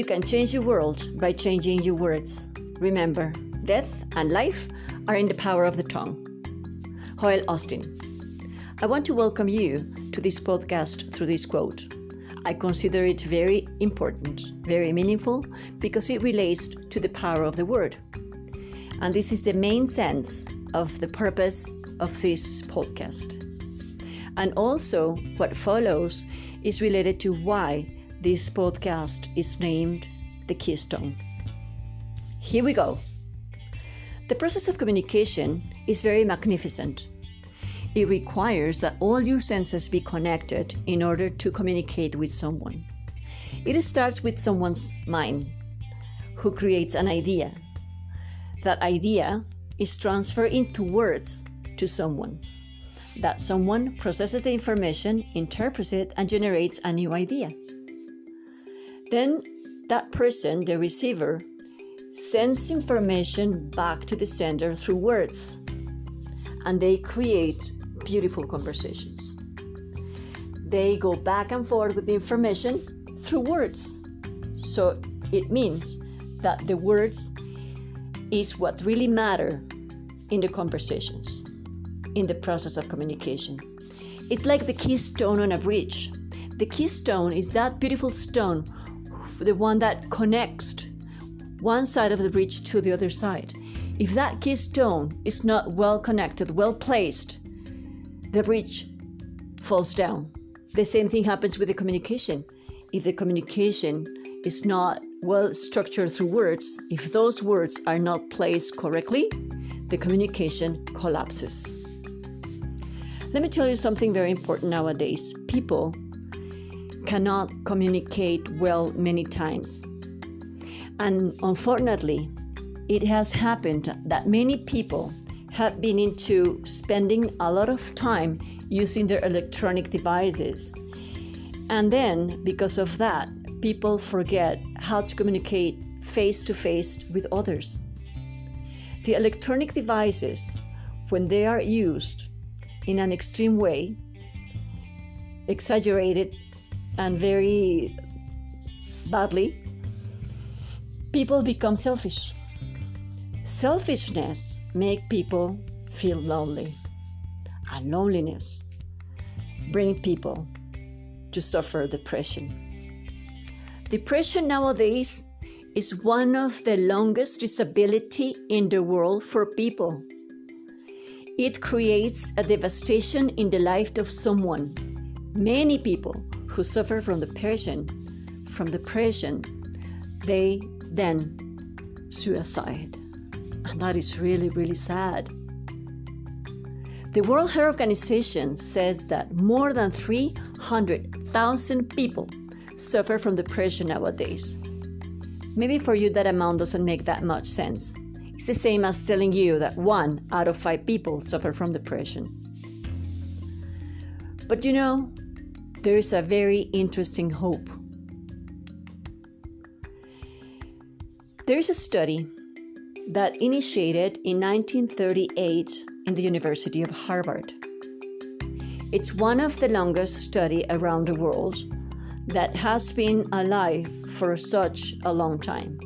you can change the world by changing your words. Remember, death and life are in the power of the tongue. Joel Osteen. I want to welcome you to this podcast through this quote. I consider it very important, very meaningful, because it relates to the power of the word. And this is the main sense of the purpose of this podcast. And also, what follows is related to why this podcast is named The Keystone. Here we go. The process of communication is very magnificent. It requires that all your senses be connected in order to communicate with someone. It starts with someone's mind, who creates an idea. That idea is transferred into words to someone. That someone processes the information, interprets it, and generates a new idea. Then that person, the receiver, sends information back to the sender through words, and they create beautiful conversations. They go back and forth with the information through words. So it means that the words is what really matter in the conversations, in the process of communication. It's like the keystone on a bridge. The keystone is that beautiful stone, the one that connects one side of the bridge to the other side. If that keystone is not well connected, well placed, the bridge falls down. The same thing happens with the communication. If the communication is not well structured through words, if those words are not placed correctly, the communication collapses. Let me tell you something very important nowadays. People cannot communicate well many times. And unfortunately, it has happened that many people have been into spending a lot of time using their electronic devices. And then, because of that, people forget how to communicate face to face with others. The electronic devices, when they are used in an extreme way, exaggerated and very badly, people become selfish. Selfishness make people feel lonely, and loneliness bring people to suffer depression. Depression nowadays is one of the longest disability in the world for people. It creates a devastation in the life of someone. Many people who suffer from depression, from depression, they then suicide. And that is really, really sad. The World Health Organization says that more than 300,000 people suffer from depression nowadays. Maybe for you that amount doesn't make that much sense. It's the same as telling you that one out of five people suffer from depression. But you know, there is a very interesting hope. There is a study that initiated in 1938 in the University of Harvard. It's one of the longest study around the world that has been alive for such a long time,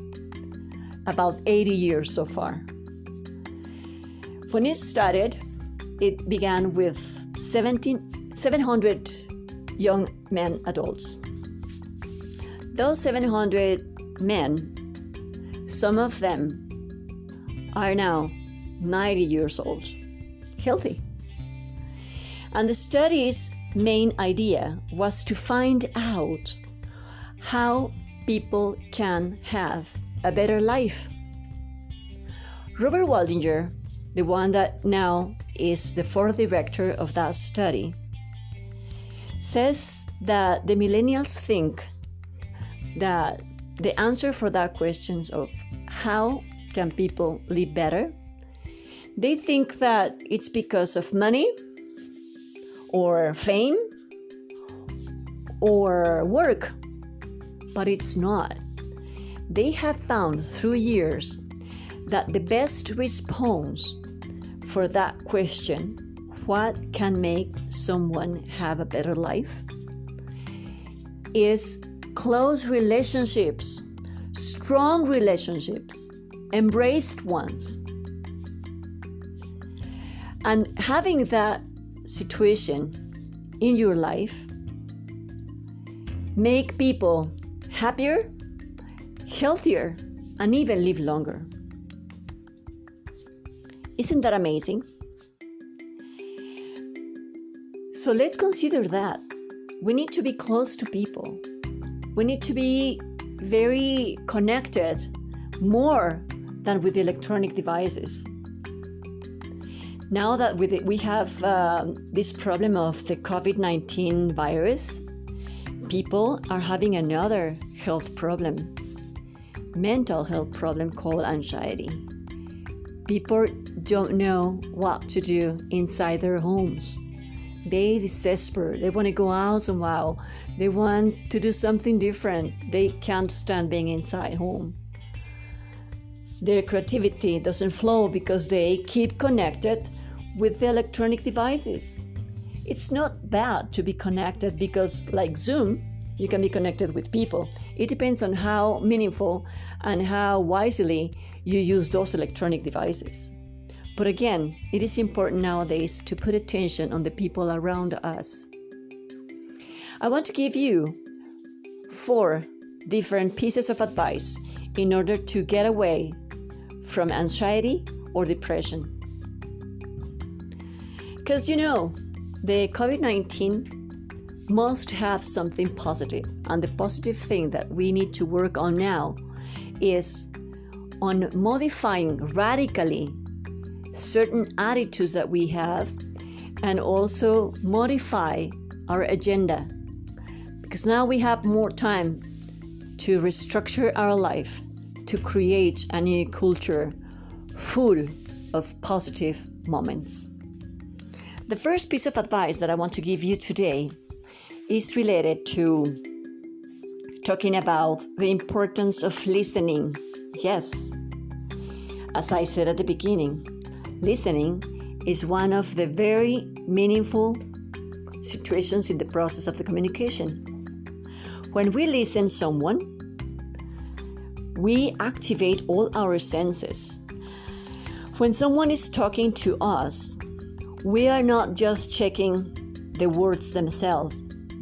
about 80 years so far. When it started, it began with 17, 700 young men adults. Those 700 men, some of them are now 90 years old, healthy. And the study's main idea was to find out how people can have a better life. Robert Waldinger, the one that now is the fourth director of that study, says that the millennials think that the answer for that question of how can people live better? They think that it's because of money or fame or work, but it's not. They have found through years that the best response for that question, what can make someone have a better life, is close relationships strong relationships, embraced ones. And having that situation in your life make people happier, healthier, and even live longer. Isn't that amazing? So let's consider that. We need to be close to people. We need to be very connected more than with electronic devices. Now that we have uh, this problem of the COVID 19 virus, people are having another health problem, mental health problem called anxiety. People don't know what to do inside their homes. They desperate. They want to go out somehow. They want to do something different. They can't stand being inside home. Their creativity doesn't flow because they keep connected with the electronic devices. It's not bad to be connected because, like Zoom, you can be connected with people. It depends on how meaningful and how wisely you use those electronic devices. But again, it is important nowadays to put attention on the people around us. I want to give you four different pieces of advice in order to get away from anxiety or depression. Because you know, the COVID 19 must have something positive, and the positive thing that we need to work on now is on modifying radically certain attitudes that we have and also modify our agenda because now we have more time to restructure our life to create a new culture full of positive moments. The first piece of advice that I want to give you today is related to talking about the importance of listening. Yes, as I said at the beginning, Listening is one of the very meaningful situations in the process of the communication. When we listen someone, we activate all our senses. When someone is talking to us, we are not just checking the words themselves.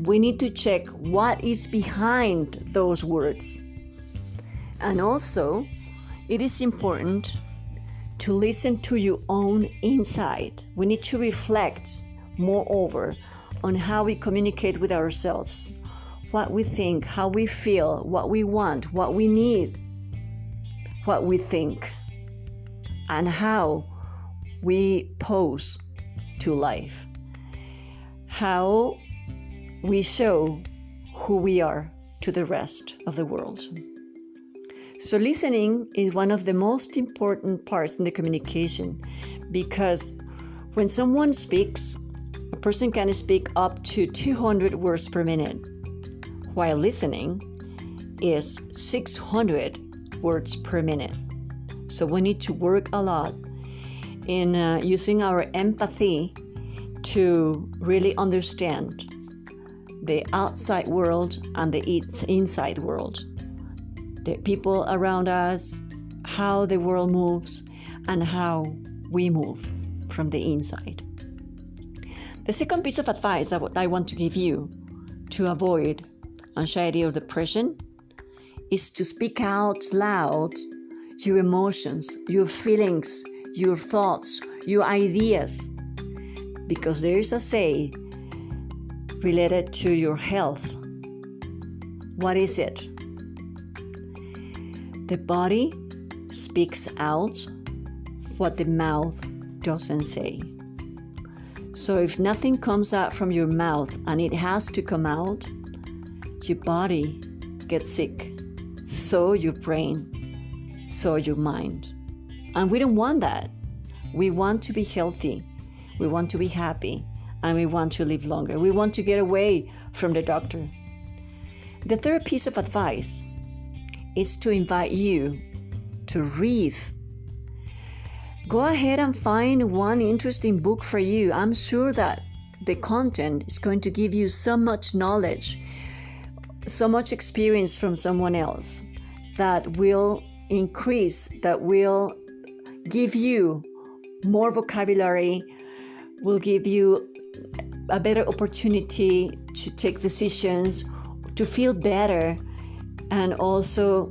We need to check what is behind those words. And also, it is important to listen to your own inside. We need to reflect, moreover, on how we communicate with ourselves, what we think, how we feel, what we want, what we need, what we think, and how we pose to life, how we show who we are to the rest of the world. So, listening is one of the most important parts in the communication because when someone speaks, a person can speak up to 200 words per minute, while listening is 600 words per minute. So, we need to work a lot in uh, using our empathy to really understand the outside world and the inside world the people around us, how the world moves, and how we move from the inside. The second piece of advice that I want to give you to avoid anxiety or depression is to speak out loud your emotions, your feelings, your thoughts, your ideas. Because there is a say related to your health. What is it? The body speaks out what the mouth doesn't say. So if nothing comes out from your mouth and it has to come out, your body gets sick. So your brain, so your mind. And we don't want that. We want to be healthy. We want to be happy. And we want to live longer. We want to get away from the doctor. The third piece of advice is to invite you to read. Go ahead and find one interesting book for you. I'm sure that the content is going to give you so much knowledge, so much experience from someone else. that will increase, that will give you more vocabulary, will give you a better opportunity to take decisions, to feel better, and also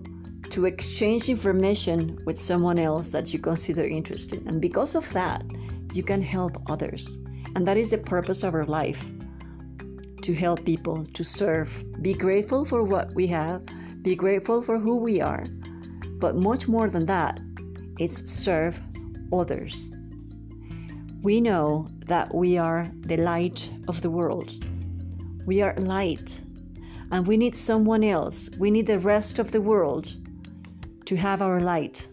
to exchange information with someone else that you consider interesting. And because of that, you can help others. And that is the purpose of our life to help people, to serve. Be grateful for what we have, be grateful for who we are. But much more than that, it's serve others. We know that we are the light of the world. We are light, and we need someone else. We need the rest of the world to have our light.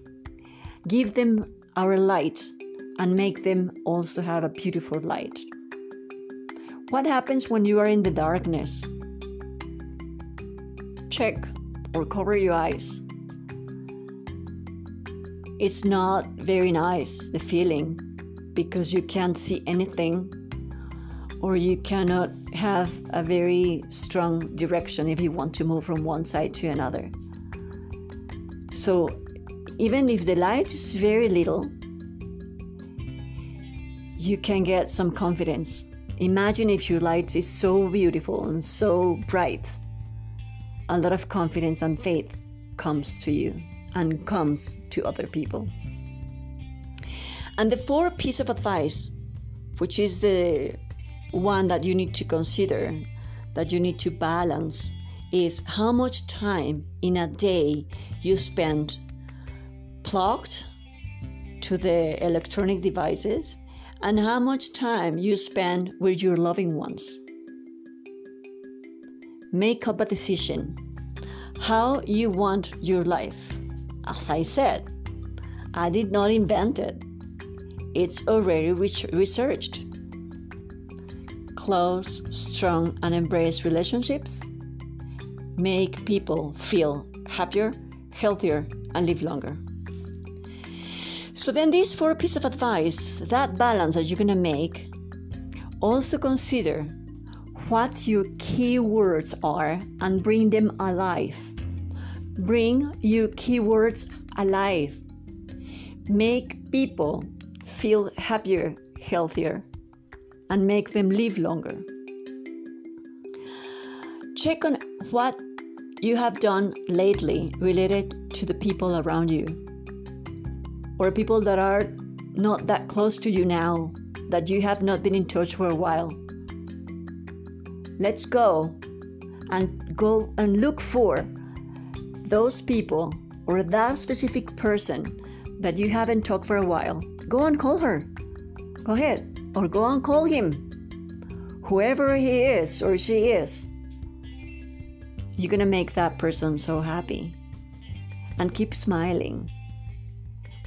Give them our light and make them also have a beautiful light. What happens when you are in the darkness? Check or cover your eyes. It's not very nice, the feeling, because you can't see anything or you cannot have a very strong direction if you want to move from one side to another. So, even if the light is very little, you can get some confidence Imagine if your light is so beautiful and so bright. A lot of confidence and faith comes to you and comes to other people. And the fourth piece of advice, which is the one that you need to consider, that you need to balance, is how much time in a day you spend plugged to the electronic devices and how much time you spend with your loving ones. Make up a decision how you want your life. As I said, I did not invent it, it's already researched. Close, strong, and embrace relationships make people feel happier, healthier, and live longer. So then these four pieces of advice, that balance that you're gonna make, also consider what your keywords are and bring them alive. Bring your keywords alive. Make people feel happier, healthier, and make them live longer. Check on what you have done lately related to the people around you or people that are not that close to you now, that you have not been in touch for a while. Let's go and go and look for those people or that specific person that you haven't talked for a while. Go and call her. Go ahead. Or go and call him. Whoever he is or she is. You're going to make that person so happy. And keep smiling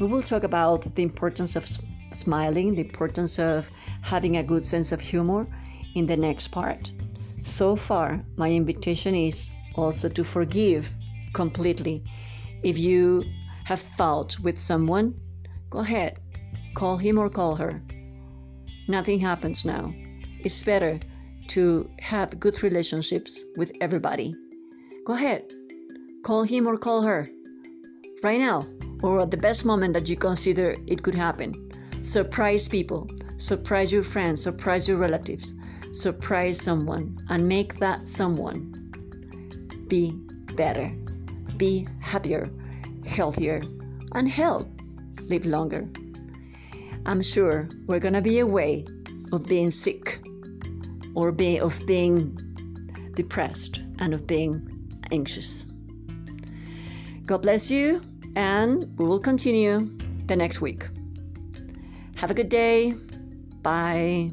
we will talk about the importance of smiling, the importance of having a good sense of humor in the next part. So far, my invitation is also to forgive completely. If you have fought with someone, go ahead, call him or call her. Nothing happens now. It's better to have good relationships with everybody. Go ahead, call him or call her right now or at the best moment that you consider it could happen. Surprise people, surprise your friends, surprise your relatives, surprise someone, and make that someone be better, be happier, healthier, and help live longer. I'm sure we're gonna be away of being sick or be, of being depressed and of being anxious. God bless you and we will continue the next week. Have a good day. Bye.